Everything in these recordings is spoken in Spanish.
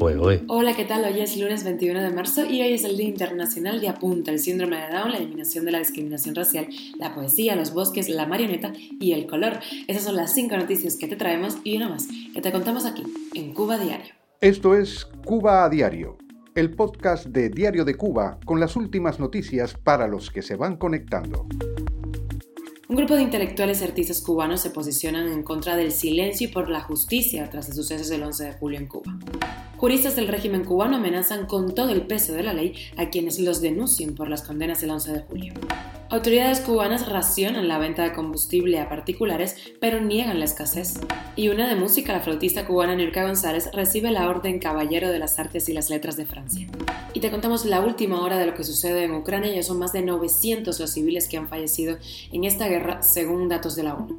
Hola, ¿qué tal? Hoy es lunes 21 de marzo y hoy es el Día Internacional de Apunta, el síndrome de Down, la eliminación de la discriminación racial, la poesía, los bosques, la marioneta y el color. Esas son las cinco noticias que te traemos y una más que te contamos aquí, en Cuba Diario. Esto es Cuba a Diario, el podcast de Diario de Cuba con las últimas noticias para los que se van conectando. Un grupo de intelectuales y artistas cubanos se posicionan en contra del silencio y por la justicia tras los sucesos del 11 de julio en Cuba. Juristas del régimen cubano amenazan con todo el peso de la ley a quienes los denuncien por las condenas del 11 de julio. Autoridades cubanas racionan la venta de combustible a particulares, pero niegan la escasez. Y una de música, la flautista cubana Nurka González recibe la Orden Caballero de las Artes y las Letras de Francia. Y te contamos la última hora de lo que sucede en Ucrania, ya son más de 900 los civiles que han fallecido en esta guerra, según datos de la ONU.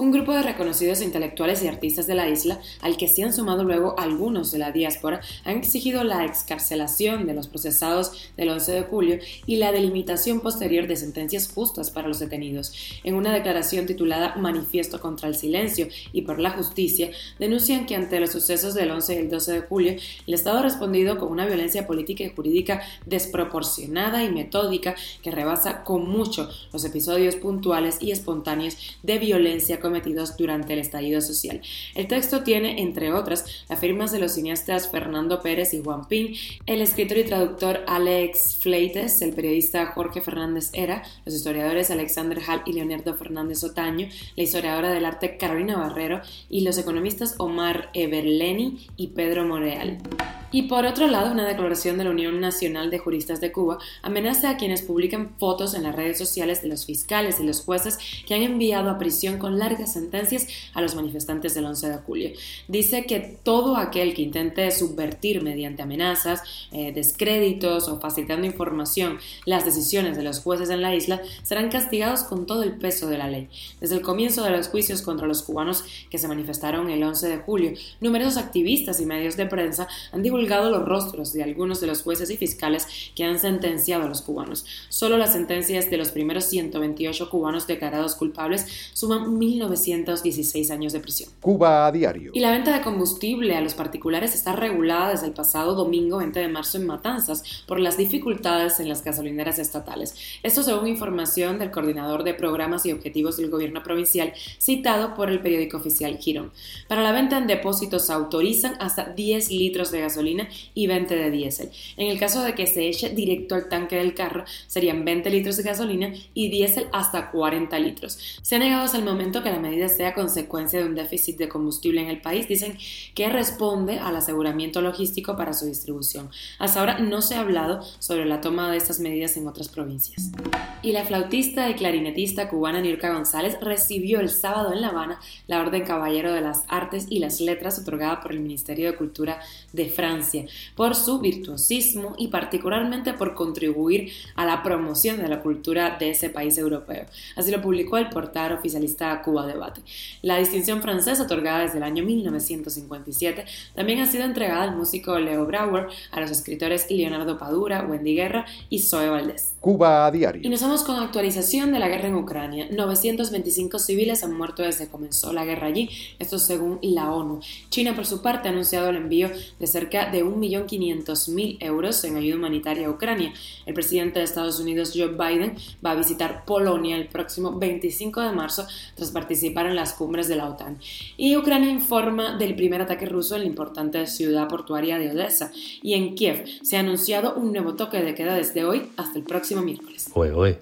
Un grupo de reconocidos intelectuales y artistas de la isla, al que se han sumado luego algunos de la diáspora, han exigido la excarcelación de los procesados del 11 de julio y la delimitación posterior de sentencias justas para los detenidos. En una declaración titulada Manifiesto contra el Silencio y por la Justicia, denuncian que ante los sucesos del 11 y el 12 de julio, el Estado ha respondido con una violencia política y jurídica desproporcionada y metódica que rebasa con mucho los episodios puntuales y espontáneos de violencia cometidos durante el estallido social. El texto tiene, entre otras, las firmas de los cineastas Fernando Pérez y Juan Pin, el escritor y traductor Alex Fleites, el periodista Jorge Fernández Era, los historiadores Alexander Hall y Leonardo Fernández Otaño, la historiadora del arte Carolina Barrero y los economistas Omar Everleni y Pedro Moreal. Y por otro lado, una declaración de la Unión Nacional de Juristas de Cuba amenaza a quienes publican fotos en las redes sociales de los fiscales y los jueces que han enviado a prisión con largas sentencias a los manifestantes del 11 de julio. Dice que todo aquel que intente subvertir mediante amenazas, eh, descréditos o facilitando información las decisiones de los jueces en la isla serán castigados con todo el peso de la ley. Desde el comienzo de los juicios contra los cubanos que se manifestaron el 11 de julio, numerosos activistas y medios de prensa han divulgado los rostros de algunos de los jueces y fiscales que han sentenciado a los cubanos. Solo las sentencias de los primeros 128 cubanos declarados culpables suman 1.916 años de prisión. Cuba a diario. Y la venta de combustible a los particulares está regulada desde el pasado domingo 20 de marzo en Matanzas por las dificultades en las gasolineras estatales. Esto según información del coordinador de programas y objetivos del gobierno provincial citado por el periódico oficial Girón. Para la venta en depósitos se autorizan hasta 10 litros de gasolina y 20 de diésel. En el caso de que se eche directo al tanque del carro, serían 20 litros de gasolina y diésel hasta 40 litros. Se ha negado hasta el momento que la medida sea consecuencia de un déficit de combustible en el país. Dicen que responde al aseguramiento logístico para su distribución. Hasta ahora no se ha hablado sobre la toma de estas medidas en otras provincias. Y la flautista y clarinetista cubana Nirka González recibió el sábado en La Habana la Orden Caballero de las Artes y las Letras otorgada por el Ministerio de Cultura de Francia por su virtuosismo y particularmente por contribuir a la promoción de la cultura de ese país europeo. Así lo publicó el portal oficialista Cuba Debate. La distinción francesa, otorgada desde el año 1957, también ha sido entregada al músico Leo Brauer, a los escritores Leonardo Padura, Wendy Guerra y Zoe Valdés. Cuba a diario. Y nos vamos con actualización de la guerra en Ucrania. 925 civiles han muerto desde que comenzó la guerra allí, esto según la ONU. China, por su parte, ha anunciado el envío de cerca de 1.500.000 euros en ayuda humanitaria a Ucrania. El presidente de Estados Unidos, Joe Biden, va a visitar Polonia el próximo 25 de marzo tras participar en las cumbres de la OTAN. Y Ucrania informa del primer ataque ruso en la importante ciudad portuaria de Odessa. Y en Kiev se ha anunciado un nuevo toque de queda desde hoy hasta el próximo miércoles.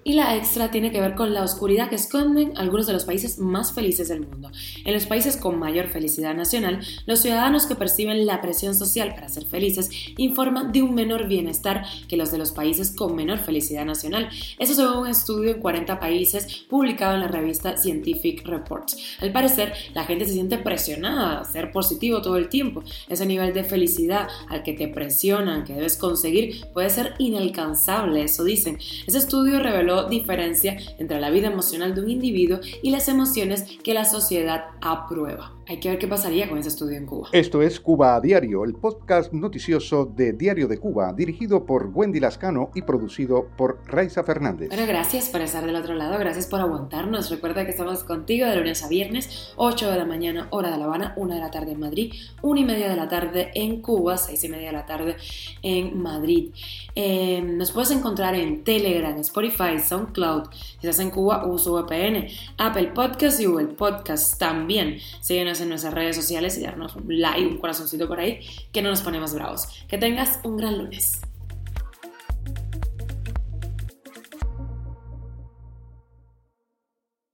Y la extra tiene que ver con la oscuridad que esconden algunos de los países más felices del mundo. En los países con mayor felicidad nacional, los ciudadanos que perciben la presión social para ser felices informan de un menor bienestar que los de los países con menor felicidad nacional. Eso según un estudio en 40 países publicado en la revista Scientific Reports. Al parecer, la gente se siente presionada a ser positivo todo el tiempo. Ese nivel de felicidad al que te presionan, que debes conseguir, puede ser inalcanzable, eso dicen. Ese estudio reveló diferencia entre la vida emocional de un individuo y las emociones que la sociedad aprueba. Hay que ver qué pasaría con ese estudio en Cuba. Esto es Cuba a Diario, el podcast noticioso de Diario de Cuba, dirigido por Wendy Lascano y producido por Raiza Fernández. Bueno, gracias por estar del otro lado, gracias por aguantarnos. Recuerda que estamos contigo De lunes a viernes, 8 de la mañana, hora de La Habana, 1 de la tarde en Madrid, 1 y media de la tarde en Cuba, 6 y media de la tarde en Madrid. Eh, nos puedes encontrar en Telegram, Spotify, SoundCloud. Si estás en Cuba, uso VPN, Apple Podcast y Google Podcast también. Síguenos en nuestras redes sociales y darnos un like, un corazoncito por ahí, que no nos ponemos bravos. Que tengas un gran lunes.